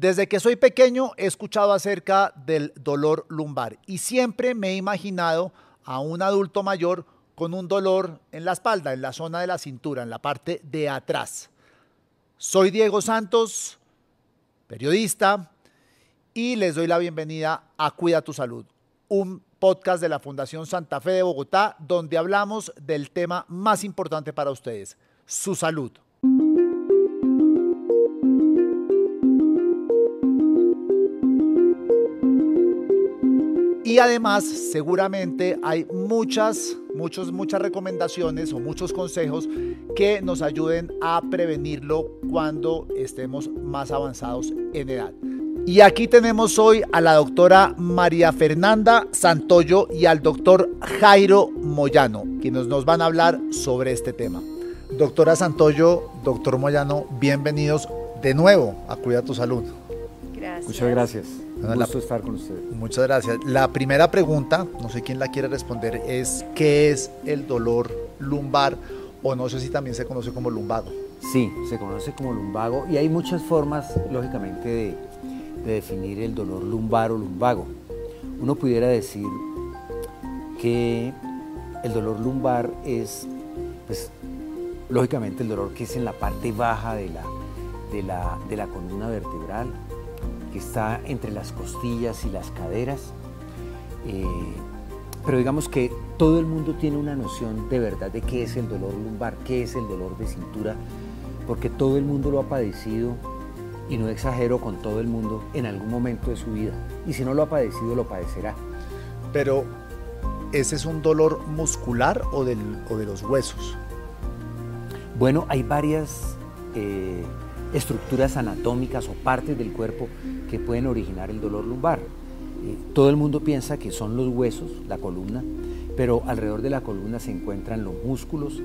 Desde que soy pequeño he escuchado acerca del dolor lumbar y siempre me he imaginado a un adulto mayor con un dolor en la espalda, en la zona de la cintura, en la parte de atrás. Soy Diego Santos, periodista, y les doy la bienvenida a Cuida tu Salud, un podcast de la Fundación Santa Fe de Bogotá, donde hablamos del tema más importante para ustedes, su salud. Y además, seguramente hay muchas, muchos, muchas recomendaciones o muchos consejos que nos ayuden a prevenirlo cuando estemos más avanzados en edad. Y aquí tenemos hoy a la doctora María Fernanda Santoyo y al doctor Jairo Moyano, quienes nos van a hablar sobre este tema. Doctora Santoyo, doctor Moyano, bienvenidos de nuevo a Cuida tu Salud. Gracias. Muchas gracias. Un la- gusto estar con ustedes. Muchas gracias. La primera pregunta, no sé quién la quiere responder, es ¿qué es el dolor lumbar? O no sé si también se conoce como lumbago. Sí, se conoce como lumbago y hay muchas formas, lógicamente, de, de definir el dolor lumbar o lumbago. Uno pudiera decir que el dolor lumbar es, pues, lógicamente, el dolor que es en la parte baja de la, de la, de la columna vertebral, que está entre las costillas y las caderas. Eh, pero digamos que todo el mundo tiene una noción de verdad de qué es el dolor lumbar, qué es el dolor de cintura, porque todo el mundo lo ha padecido y no exagero con todo el mundo en algún momento de su vida. Y si no lo ha padecido, lo padecerá. Pero, ¿ese es un dolor muscular o, del, o de los huesos? Bueno, hay varias eh, estructuras anatómicas o partes del cuerpo que pueden originar el dolor lumbar. Eh, todo el mundo piensa que son los huesos, la columna, pero alrededor de la columna se encuentran los músculos,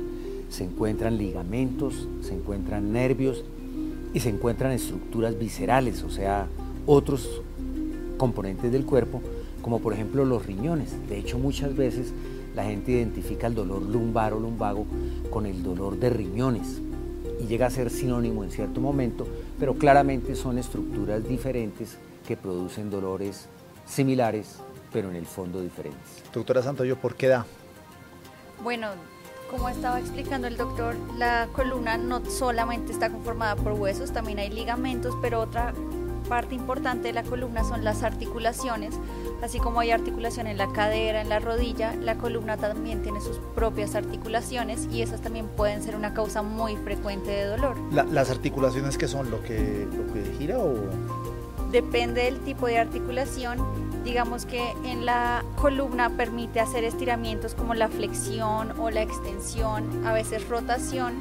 se encuentran ligamentos, se encuentran nervios y se encuentran estructuras viscerales, o sea, otros componentes del cuerpo, como por ejemplo los riñones. De hecho, muchas veces la gente identifica el dolor lumbar o lumbago con el dolor de riñones y llega a ser sinónimo en cierto momento, pero claramente son estructuras diferentes que producen dolores similares, pero en el fondo diferentes. Doctora Santoyo, ¿por qué da? Bueno, como estaba explicando el doctor, la columna no solamente está conformada por huesos, también hay ligamentos, pero otra parte importante de la columna son las articulaciones. Así como hay articulación en la cadera, en la rodilla, la columna también tiene sus propias articulaciones y esas también pueden ser una causa muy frecuente de dolor. La- ¿Las articulaciones que son lo que, lo que gira o...? Depende del tipo de articulación. Digamos que en la columna permite hacer estiramientos como la flexión o la extensión, a veces rotación,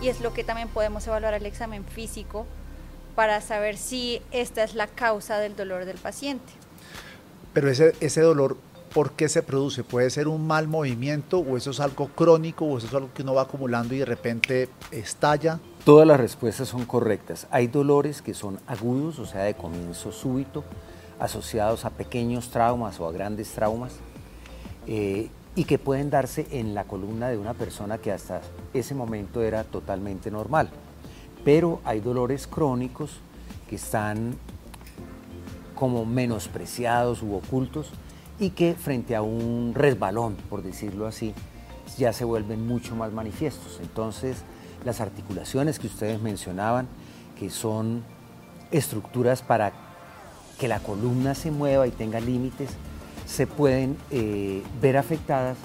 y es lo que también podemos evaluar el examen físico para saber si esta es la causa del dolor del paciente. Pero ese, ese dolor, ¿por qué se produce? ¿Puede ser un mal movimiento o eso es algo crónico o eso es algo que uno va acumulando y de repente estalla? Todas las respuestas son correctas. Hay dolores que son agudos, o sea, de comienzo súbito, asociados a pequeños traumas o a grandes traumas, eh, y que pueden darse en la columna de una persona que hasta ese momento era totalmente normal. Pero hay dolores crónicos que están como menospreciados u ocultos y que frente a un resbalón, por decirlo así, ya se vuelven mucho más manifiestos. Entonces, las articulaciones que ustedes mencionaban, que son estructuras para que la columna se mueva y tenga límites, se pueden eh, ver afectadas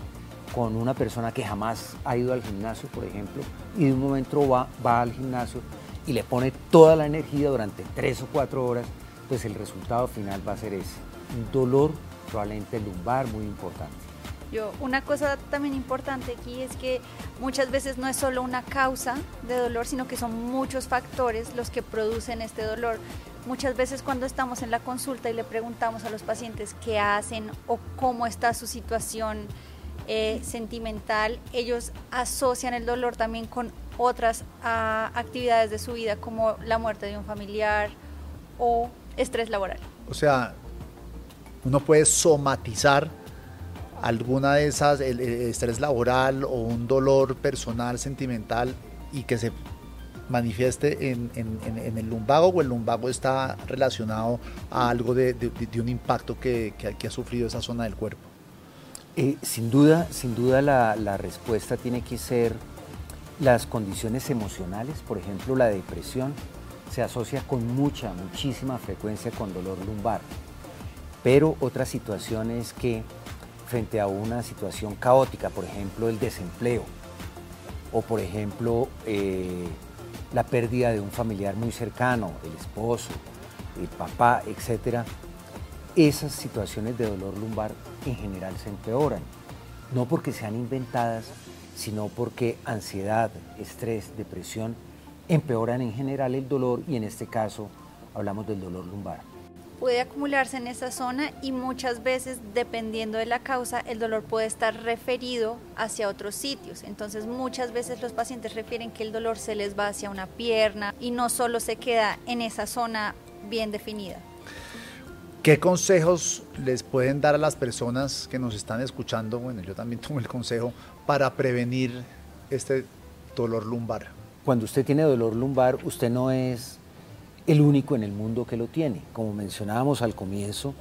con una persona que jamás ha ido al gimnasio, por ejemplo, y de un momento va, va al gimnasio y le pone toda la energía durante tres o cuatro horas, pues el resultado final va a ser ese. Un dolor probablemente lumbar muy importante. Yo, una cosa también importante aquí es que muchas veces no es solo una causa de dolor, sino que son muchos factores los que producen este dolor. Muchas veces cuando estamos en la consulta y le preguntamos a los pacientes qué hacen o cómo está su situación eh, sentimental, ellos asocian el dolor también con otras ah, actividades de su vida, como la muerte de un familiar o estrés laboral. O sea, uno puede somatizar alguna de esas, el, estrés laboral o un dolor personal, sentimental, y que se manifieste en, el lumbago o el lumbago está relacionado a algo de, un impacto que, ha sufrido esa zona del cuerpo? Eh, sin duda, sin duda la, respuesta tiene que ser las condiciones emocionales, por ejemplo la depresión, se asocia con mucha, muchísima frecuencia con dolor lumbar. Pero otra situación es que frente a una situación caótica, por ejemplo el desempleo, o por ejemplo eh, la pérdida de un familiar muy cercano, el esposo, el papá, etc., esas situaciones de dolor lumbar en general se empeoran. No porque sean inventadas, sino porque ansiedad, estrés, depresión empeoran en general el dolor y en este caso hablamos del dolor lumbar. Puede acumularse en esa zona y muchas veces, dependiendo de la causa, el dolor puede estar referido hacia otros sitios. Entonces muchas veces los pacientes refieren que el dolor se les va hacia una pierna y no solo se queda en esa zona bien definida. ¿Qué consejos les pueden dar a las personas que nos están escuchando? Bueno, yo también tomo el consejo para prevenir este dolor lumbar. Cuando usted tiene dolor lumbar, usted no es el único en el mundo que lo tiene. Como mencionábamos al comienzo,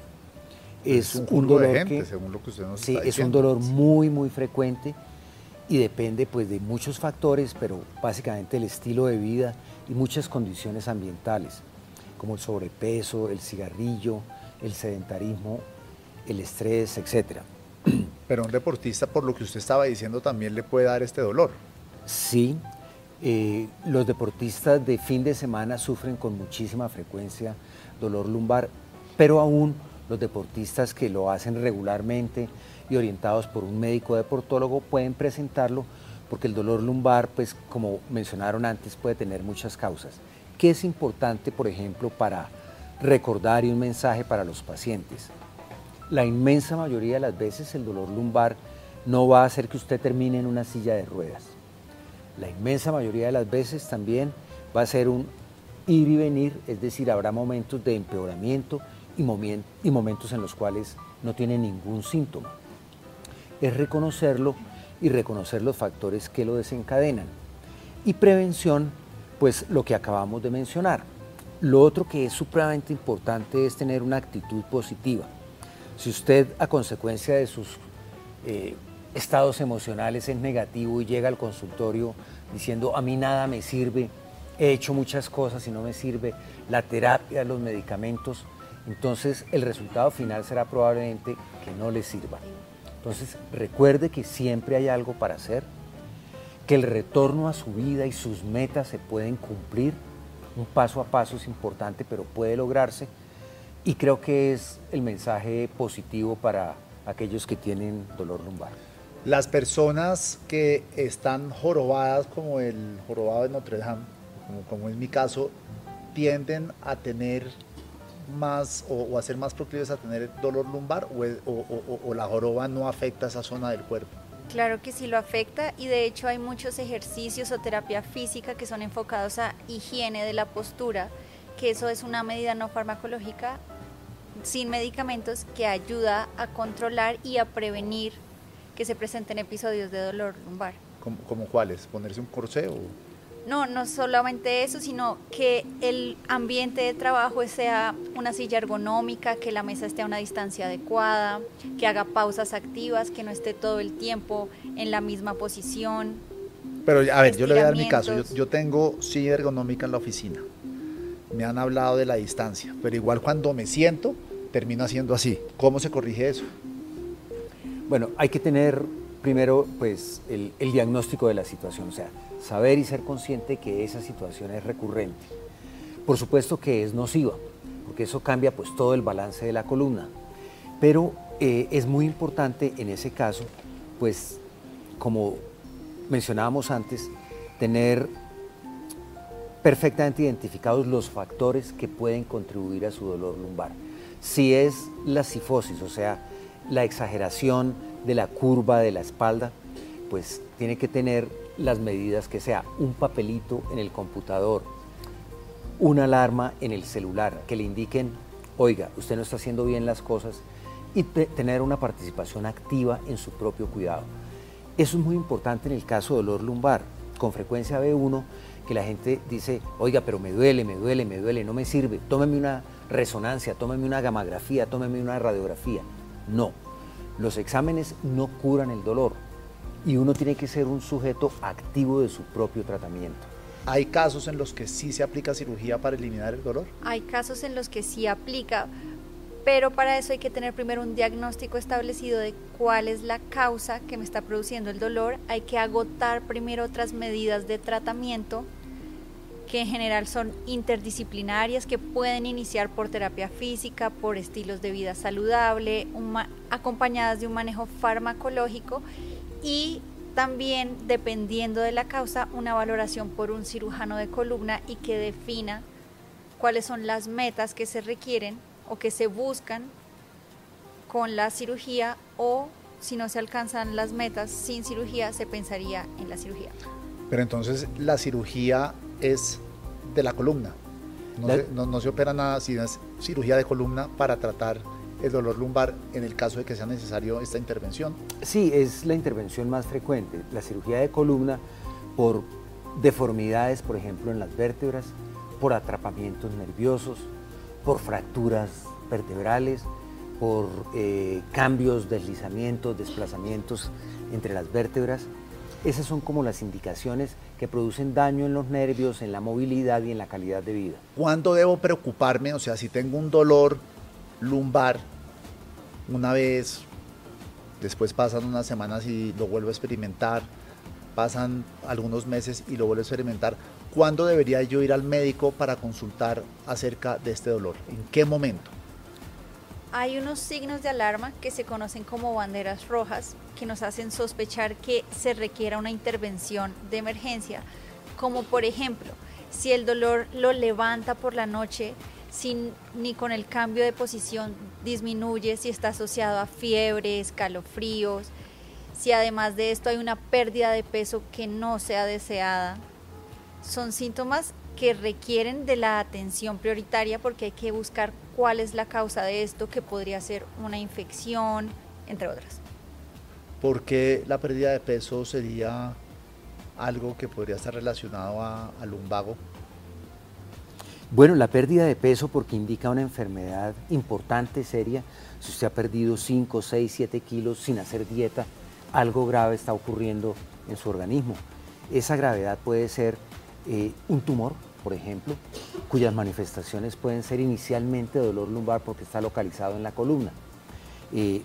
es, un, dolor que, según lo que usted nos sí, es un dolor muy muy frecuente y depende pues de muchos factores, pero básicamente el estilo de vida y muchas condiciones ambientales, como el sobrepeso, el cigarrillo, el sedentarismo, el estrés, etcétera. Pero un deportista, por lo que usted estaba diciendo, también le puede dar este dolor. Sí, eh, los deportistas de fin de semana sufren con muchísima frecuencia dolor lumbar, pero aún los deportistas que lo hacen regularmente y orientados por un médico deportólogo pueden presentarlo porque el dolor lumbar, pues como mencionaron antes, puede tener muchas causas. ¿Qué es importante, por ejemplo, para recordar y un mensaje para los pacientes? La inmensa mayoría de las veces el dolor lumbar no va a hacer que usted termine en una silla de ruedas la inmensa mayoría de las veces también va a ser un ir y venir, es decir, habrá momentos de empeoramiento y, momentos en los cuales no tiene ningún síntoma. Es reconocerlo y reconocer los factores que lo desencadenan. Y prevención, pues lo que acabamos de mencionar. Lo otro que es supremamente importante es tener una actitud positiva. Si usted a consecuencia de sus eh, estados emocionales es negativo y llega al consultorio diciendo a mí nada me sirve, he hecho muchas cosas y no me sirve, la terapia, los medicamentos, entonces el resultado final será probablemente que no le sirva. Entonces recuerde que siempre hay algo para hacer, que el retorno a su vida y sus metas se pueden cumplir, un paso a paso es importante, pero puede lograrse y creo que es el mensaje positivo para aquellos que tienen dolor lumbar. Las personas que están jorobadas como el jorobado de Notre Dame, como, es mi caso, tienden a tener más o, a ser más proclives a tener dolor lumbar o, la joroba no afecta esa zona del cuerpo. Claro que sí lo afecta y de hecho hay muchos ejercicios o terapia física que son enfocados a higiene de la postura, que eso es una medida no farmacológica sin medicamentos que ayuda a controlar y a prevenir que se presenten episodios de dolor lumbar. ¿Cómo, cuáles? ¿Ponerse un corsé o...? No, no solamente eso, sino que el ambiente de trabajo sea una silla ergonómica, que la mesa esté a una distancia adecuada, que haga pausas activas, que no esté todo el tiempo en la misma posición. Pero a ver, yo le voy a dar mi caso. Yo, yo tengo silla ergonómica en la oficina. Me han hablado de la distancia, pero igual cuando me siento, termino haciendo así. ¿Cómo se corrige eso? Bueno, hay que tener primero pues, el, diagnóstico de la situación, o sea, saber y ser consciente que esa situación es recurrente. Por supuesto que es nociva, porque eso cambia pues, todo el balance de la columna, pero eh, es muy importante en ese caso, pues como mencionábamos antes, tener perfectamente identificados los factores que pueden contribuir a su dolor lumbar. Si es la sifosis, o sea, la exageración de la curva de la espalda, pues tiene que tener las medidas que sea un papelito en el computador, una alarma en el celular que le indiquen, oiga, usted no está haciendo bien las cosas y tener una participación activa en su propio cuidado. Eso es muy importante en el caso de dolor lumbar. Con frecuencia ve uno que la gente dice, oiga, pero me duele, me duele, me duele, no me sirve, tómeme una resonancia, tómeme una gamografía, tómeme una radiografía. No, los exámenes no curan el dolor y uno tiene que ser un sujeto activo de su propio tratamiento. ¿Hay casos en los que sí se aplica cirugía para eliminar el dolor? Hay casos en los que sí aplica, pero para eso hay que tener primero un diagnóstico establecido de cuál es la causa que me está produciendo el dolor. Hay que agotar primero otras medidas de tratamiento que en general son interdisciplinarias, que pueden iniciar por terapia física, por estilos de vida saludable, acompañadas de un manejo farmacológico y también, dependiendo de la causa, una valoración por un cirujano de columna y que defina cuáles son las metas que se requieren o que se buscan con la cirugía o si no se alcanzan las metas sin cirugía, se pensaría en la cirugía. Pero entonces la cirugía es de la columna. No, se, no se opera nada si es cirugía de columna para tratar el dolor lumbar en el caso de que sea necesario esta intervención? Sí, es la intervención más frecuente, la cirugía de columna por deformidades, por ejemplo, en las vértebras, por atrapamientos nerviosos, por fracturas vertebrales, por eh, cambios, deslizamientos, desplazamientos entre las vértebras. Esas son como las indicaciones que producen daño en los nervios, en la movilidad y en la calidad de vida. ¿Cuándo debo preocuparme? O sea, si tengo un dolor lumbar una vez, después pasan unas semanas y lo vuelvo a experimentar, pasan algunos meses y lo vuelvo a experimentar, ¿cuándo debería yo ir al médico para consultar acerca de este dolor? ¿En qué momento? Hay unos signos de alarma que se conocen como banderas rojas que nos hacen sospechar que se requiera una intervención de emergencia, como por ejemplo, si el dolor lo levanta por la noche, sin, ni con el cambio de posición disminuye, si está asociado a fiebre, escalofríos, si además de esto hay una pérdida de peso que no sea deseada. Son síntomas que requieren de la atención prioritaria porque hay que buscar cuál es la causa de esto, que podría ser una infección, entre otras. ¿Por qué la pérdida de peso sería algo que podría estar relacionado al lumbago? Bueno, la pérdida de peso porque indica una enfermedad importante, seria. Si usted ha perdido 5, 6, 7 kilos sin hacer dieta, algo grave está ocurriendo en su organismo. Esa gravedad puede ser eh, un tumor, por ejemplo, cuyas manifestaciones pueden ser inicialmente dolor lumbar porque está localizado en la columna. Eh,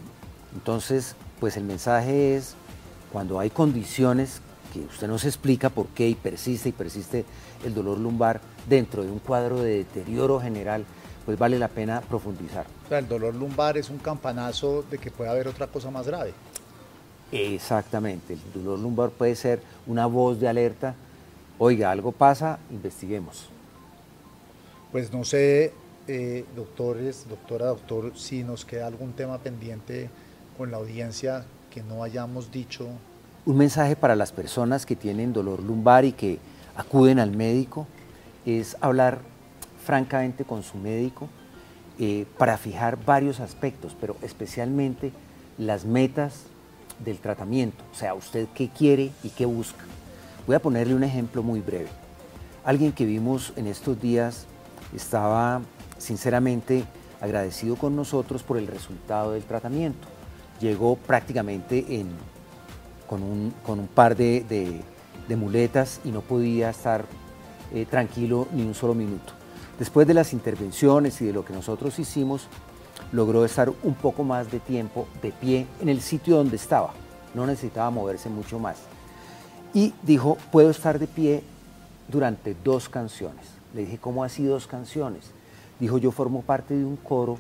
entonces, pues el mensaje es, cuando hay condiciones que usted no se explica por qué y persiste y persiste el dolor lumbar dentro de un cuadro de deterioro general, pues vale la pena profundizar. O sea, el dolor lumbar es un campanazo de que puede haber otra cosa más grave. Exactamente, el dolor lumbar puede ser una voz de alerta, oiga, algo pasa, investiguemos. Pues no sé, eh, doctores, doctora, doctor, si nos queda algún tema pendiente con la audiencia que no hayamos dicho. Un mensaje para las personas que tienen dolor lumbar y que acuden al médico es hablar francamente con su médico eh, para fijar varios aspectos, pero especialmente las metas del tratamiento, o sea, usted qué quiere y qué busca. Voy a ponerle un ejemplo muy breve. Alguien que vimos en estos días estaba sinceramente agradecido con nosotros por el resultado del tratamiento. Llegó prácticamente con, un, par de muletas y no podía estar eh, tranquilo ni un solo minuto. Después de las intervenciones y de lo que nosotros hicimos, logró estar un poco más de tiempo de pie en el sitio donde estaba. No necesitaba moverse mucho más. Y dijo, puedo estar de pie durante dos canciones. Le dije, ¿cómo así dos canciones? Dijo, yo formo parte de un coro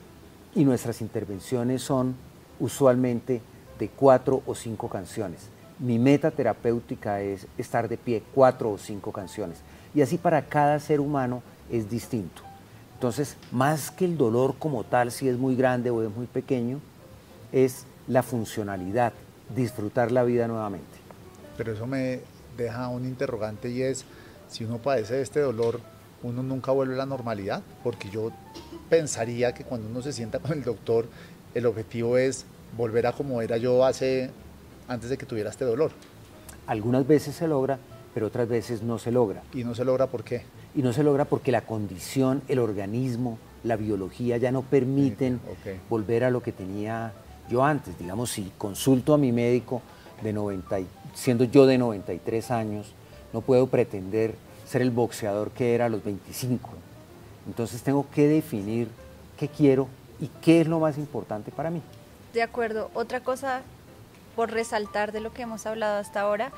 y nuestras intervenciones son usualmente de cuatro o cinco canciones. Mi meta terapéutica es estar de pie cuatro o cinco canciones. Y así para cada ser humano es distinto. Entonces, más que el dolor como tal, si es muy grande o es muy pequeño, es la funcionalidad, disfrutar la vida nuevamente. Pero eso me deja un interrogante y es, si uno padece de este dolor, uno nunca vuelve a la normalidad, porque yo pensaría que cuando uno se sienta con el doctor, el objetivo es volver a como era yo hace antes de que tuviera este dolor. Algunas veces se logra, pero otras veces no se logra. ¿Y no se logra por qué? Y no se logra porque la condición, el organismo, la biología ya no permiten volver a lo que tenía yo antes. Digamos, si consulto a mi médico de 90, siendo yo de 93 años, no puedo pretender ser el boxeador que era a los 25. Entonces tengo que definir qué quiero y qué es lo más importante para mí. De acuerdo. Otra cosa por resaltar de lo que hemos hablado hasta ahora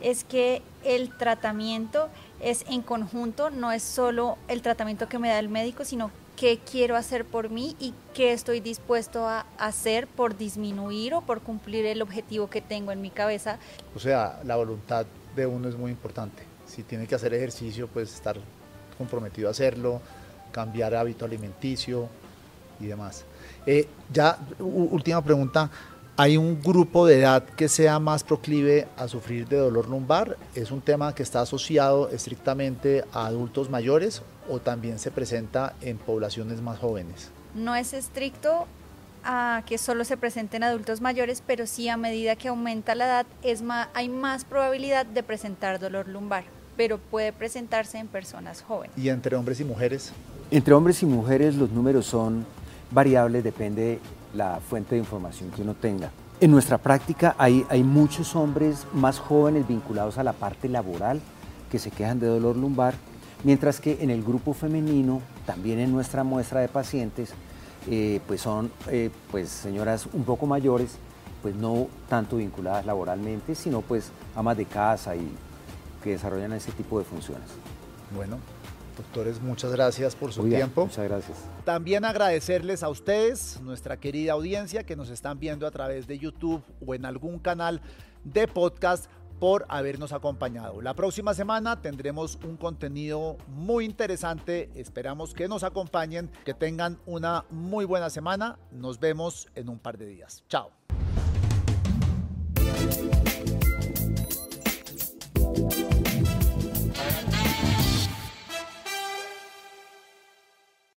es que el tratamiento es en conjunto, no es solo el tratamiento que me da el médico, sino qué quiero hacer por mí y qué estoy dispuesto a hacer por disminuir o por cumplir el objetivo que tengo en mi cabeza. O sea, la voluntad de uno es muy importante. Si tiene que hacer ejercicio, pues estar comprometido a hacerlo, cambiar hábito alimenticio y demás. Eh, ya, última pregunta. ¿Hay un grupo de edad que sea más proclive a sufrir de dolor lumbar? ¿Es un tema que está asociado estrictamente a adultos mayores o también se presenta en poblaciones más jóvenes? No es estricto a que solo se presente en adultos mayores, pero sí a medida que aumenta la edad es más, hay más probabilidad de presentar dolor lumbar, pero puede presentarse en personas jóvenes. ¿Y entre hombres y mujeres? Entre hombres y mujeres los números son variables, depende la fuente de información que uno tenga. En nuestra práctica hay, hay muchos hombres más jóvenes vinculados a la parte laboral que se quejan de dolor lumbar, mientras que en el grupo femenino, también en nuestra muestra de pacientes, eh, pues son eh, pues señoras un poco mayores, pues no tanto vinculadas laboralmente, sino pues amas de casa y que desarrollan ese tipo de funciones. Bueno, Doctores, muchas gracias por su tiempo. Muchas gracias. También agradecerles a ustedes, nuestra querida audiencia que nos están viendo a través de YouTube o en algún canal de podcast por habernos acompañado. La próxima semana tendremos un contenido muy interesante. Esperamos que nos acompañen, que tengan una muy buena semana. Nos vemos en un par de días. Chao.